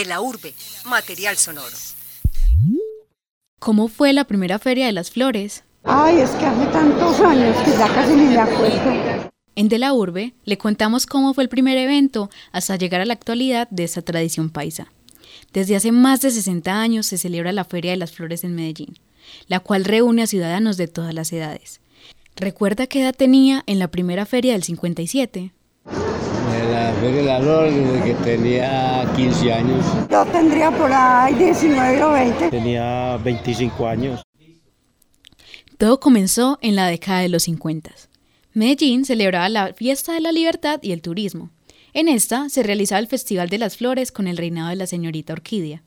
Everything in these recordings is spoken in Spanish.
De la urbe, material sonoro. ¿Cómo fue la primera feria de las flores? Ay, es que hace tantos años que ya casi ni me acuerdo. En De la Urbe le contamos cómo fue el primer evento hasta llegar a la actualidad de esta tradición paisa. Desde hace más de 60 años se celebra la Feria de las Flores en Medellín, la cual reúne a ciudadanos de todas las edades. ¿Recuerda qué edad tenía en la primera feria del 57? La Feria de las Flores desde que tenía 15 años. Yo tendría por ahí 19 o 20. Tenía 25 años. Todo comenzó en la década de los 50. Medellín celebraba la fiesta de la libertad y el turismo. En esta se realizaba el Festival de las Flores con el reinado de la señorita Orquídea.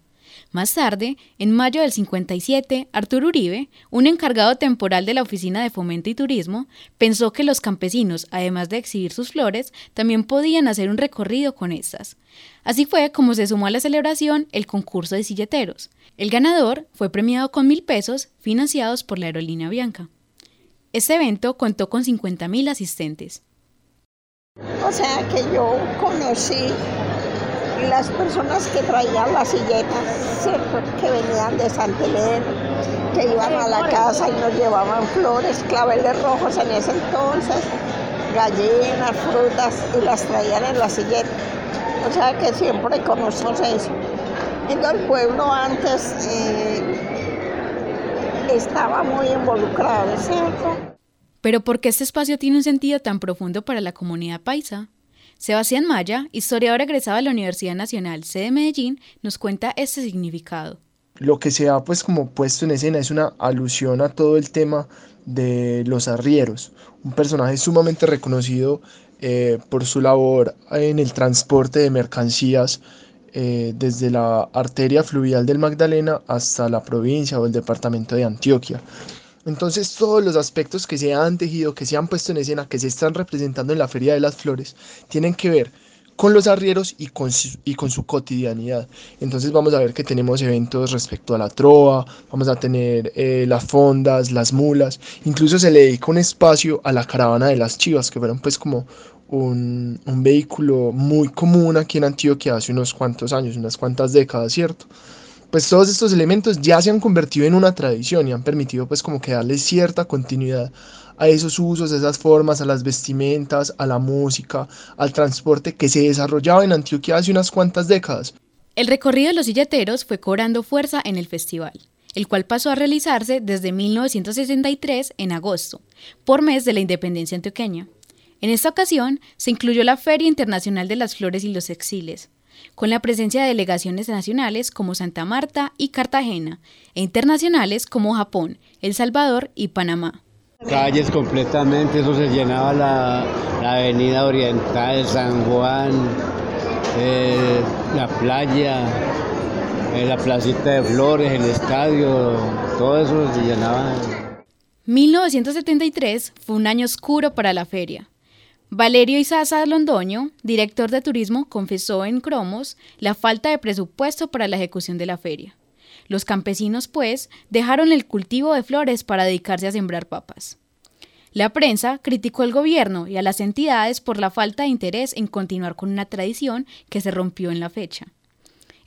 Más tarde, en mayo del 57, Arturo Uribe, un encargado temporal de la Oficina de Fomento y Turismo, pensó que los campesinos, además de exhibir sus flores, también podían hacer un recorrido con estas. Así fue como se sumó a la celebración el concurso de silleteros. El ganador fue premiado con mil pesos financiados por la aerolínea Bianca. Este evento contó con 50.000 asistentes. O sea que yo conocí las personas que traían las silletas, ¿cierto? que venían de Santelén, que iban a la casa y nos llevaban flores, claveles rojos en ese entonces, gallinas, frutas y las traían en la silleta. O sea que siempre conocimos eso. Entonces el pueblo antes eh, estaba muy involucrado, ¿cierto? Pero ¿por qué este espacio tiene un sentido tan profundo para la comunidad paisa? Sebastián Maya, historiador egresado de la Universidad Nacional C de Medellín, nos cuenta este significado. Lo que se ha pues como puesto en escena es una alusión a todo el tema de los arrieros, un personaje sumamente reconocido eh, por su labor en el transporte de mercancías eh, desde la arteria fluvial del Magdalena hasta la provincia o el departamento de Antioquia. Entonces todos los aspectos que se han tejido, que se han puesto en escena, que se están representando en la Feria de las Flores, tienen que ver con los arrieros y con, su, y con su cotidianidad. Entonces vamos a ver que tenemos eventos respecto a la trova, vamos a tener eh, las fondas, las mulas, incluso se le dedica un espacio a la caravana de las chivas, que fueron pues como un, un vehículo muy común aquí en Antioquia hace unos cuantos años, unas cuantas décadas, ¿cierto? Pues todos estos elementos ya se han convertido en una tradición y han permitido pues como que darle cierta continuidad a esos usos, a esas formas, a las vestimentas, a la música, al transporte que se desarrollaba en Antioquia hace unas cuantas décadas. El recorrido de los silleteros fue cobrando fuerza en el festival, el cual pasó a realizarse desde 1963 en agosto, por mes de la independencia antioqueña. En esta ocasión se incluyó la Feria Internacional de las Flores y los Exiles, con la presencia de delegaciones nacionales como Santa Marta y Cartagena, e internacionales como Japón, El Salvador y Panamá. Calles completamente, eso se llenaba la, avenida oriental, San Juan, eh, la playa, eh, la placita de flores, el estadio, todo eso se llenaba. 1973 fue un año oscuro para la feria. Valerio Izaza Londoño, director de turismo, confesó en Cromos la falta de presupuesto para la ejecución de la feria. Los campesinos, pues, dejaron el cultivo de flores para dedicarse a sembrar papas. La prensa criticó al gobierno y a las entidades por la falta de interés en continuar con una tradición que se rompió en la fecha.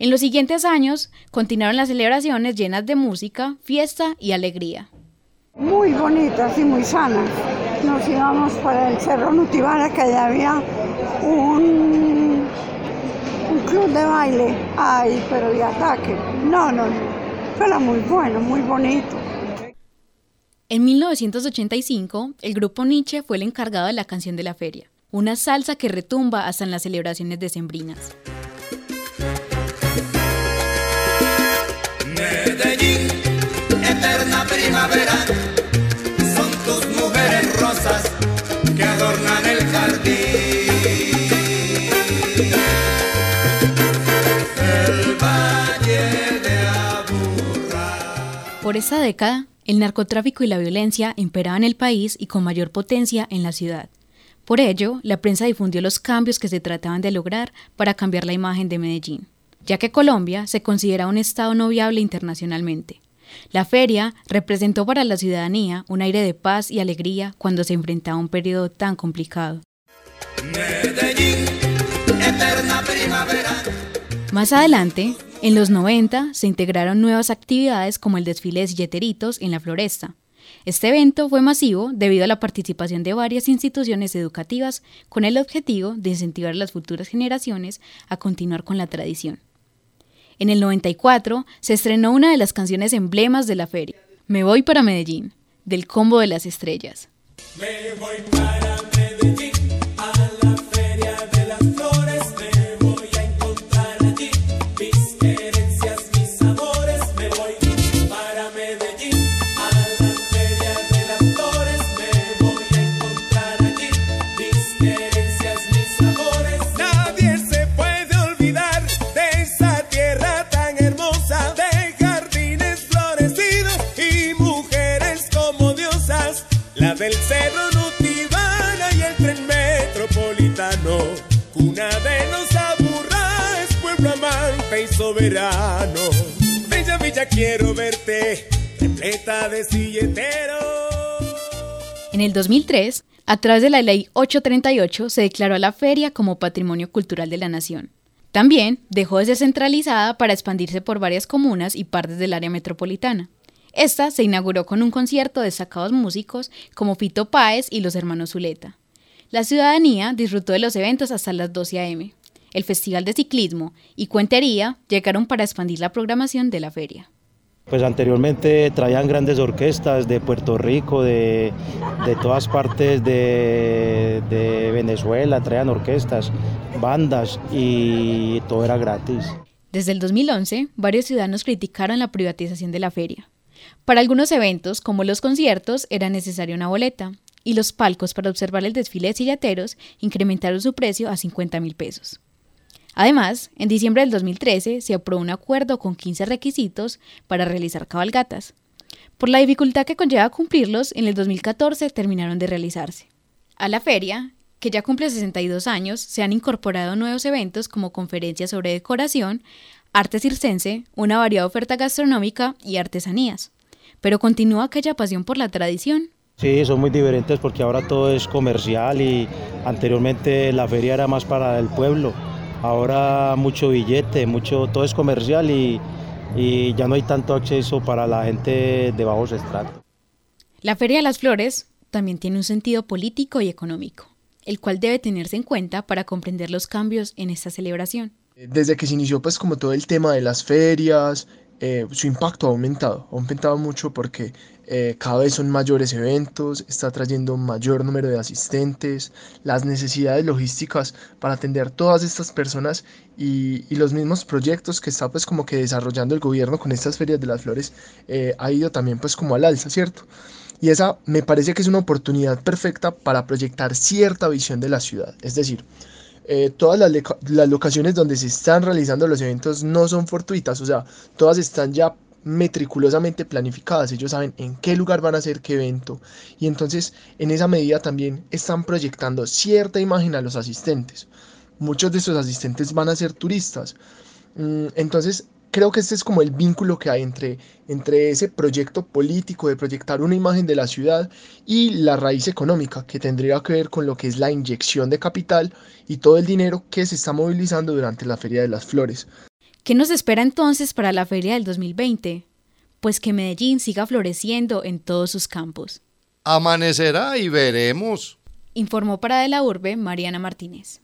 En los siguientes años continuaron las celebraciones llenas de música, fiesta y alegría. Muy bonitas y muy sanas nos íbamos para el Cerro Nutibara, que allá había un, un club de baile. Ay, pero de ataque. No, no, no. Era muy bueno, muy bonito. En 1985, el grupo Nietzsche fue el encargado de la canción de la feria, una salsa que retumba hasta en las celebraciones decembrinas. Medellín, eterna primavera Por esa década, el narcotráfico y la violencia imperaban el país y con mayor potencia en la ciudad. Por ello, la prensa difundió los cambios que se trataban de lograr para cambiar la imagen de Medellín, ya que Colombia se considera un estado no viable internacionalmente. La feria representó para la ciudadanía un aire de paz y alegría cuando se enfrentaba a un periodo tan complicado. Más adelante, en los 90, se integraron nuevas actividades como el desfile de silleteritos en la floresta. Este evento fue masivo debido a la participación de varias instituciones educativas con el objetivo de incentivar a las futuras generaciones a continuar con la tradición. En el 94 se estrenó una de las canciones emblemas de la feria, Me voy para Medellín, del Combo de las Estrellas. En el 2003, a través de la Ley 838, se declaró a la feria como Patrimonio Cultural de la Nación. También dejó de ser centralizada para expandirse por varias comunas y partes del área metropolitana. Esta se inauguró con un concierto de destacados músicos como Fito Páez y los hermanos Zuleta. La ciudadanía disfrutó de los eventos hasta las 12 a.m. El Festival de Ciclismo y Cuentería llegaron para expandir la programación de la feria. Pues anteriormente traían grandes orquestas de Puerto Rico, de, de todas partes de, de Venezuela, traían orquestas, bandas y todo era gratis. Desde el 2011, varios ciudadanos criticaron la privatización de la feria. Para algunos eventos, como los conciertos, era necesaria una boleta, y los palcos para observar el desfile de sillateros incrementaron su precio a 50 mil pesos. Además, en diciembre del 2013 se aprobó un acuerdo con 15 requisitos para realizar cabalgatas. Por la dificultad que conlleva cumplirlos, en el 2014 terminaron de realizarse. A la feria, que ya cumple 62 años, se han incorporado nuevos eventos como conferencias sobre decoración, arte circense, una variada oferta gastronómica y artesanías. Pero continúa aquella pasión por la tradición. Sí, son muy diferentes porque ahora todo es comercial y anteriormente la feria era más para el pueblo. Ahora mucho billete, mucho, todo es comercial y, y ya no hay tanto acceso para la gente de bajos estratos. La Feria de las Flores también tiene un sentido político y económico, el cual debe tenerse en cuenta para comprender los cambios en esta celebración. Desde que se inició pues como todo el tema de las ferias, eh, su impacto ha aumentado, ha aumentado mucho porque eh, cada vez son mayores eventos, está trayendo un mayor número de asistentes, las necesidades logísticas para atender todas estas personas y, los mismos proyectos que está pues como que desarrollando el gobierno con estas ferias de las flores eh, ha ido también pues como al alza, ¿cierto? Y esa me parece que es una oportunidad perfecta para proyectar cierta visión de la ciudad, es decir, eh, todas las, las, locaciones donde se están realizando los eventos no son fortuitas, o sea, todas están ya meticulosamente planificadas, ellos saben en qué lugar van a hacer qué evento y entonces en esa medida también están proyectando cierta imagen a los asistentes. Muchos de esos asistentes van a ser turistas. Mm, entonces creo que este es como el vínculo que hay entre, entre ese proyecto político de proyectar una imagen de la ciudad y la raíz económica que tendría que ver con lo que es la inyección de capital y todo el dinero que se está movilizando durante la Feria de las Flores. ¿Qué nos espera entonces para la Feria del 2020? Pues que Medellín siga floreciendo en todos sus campos. Amanecerá y veremos. Informó para De la Urbe Mariana Martínez.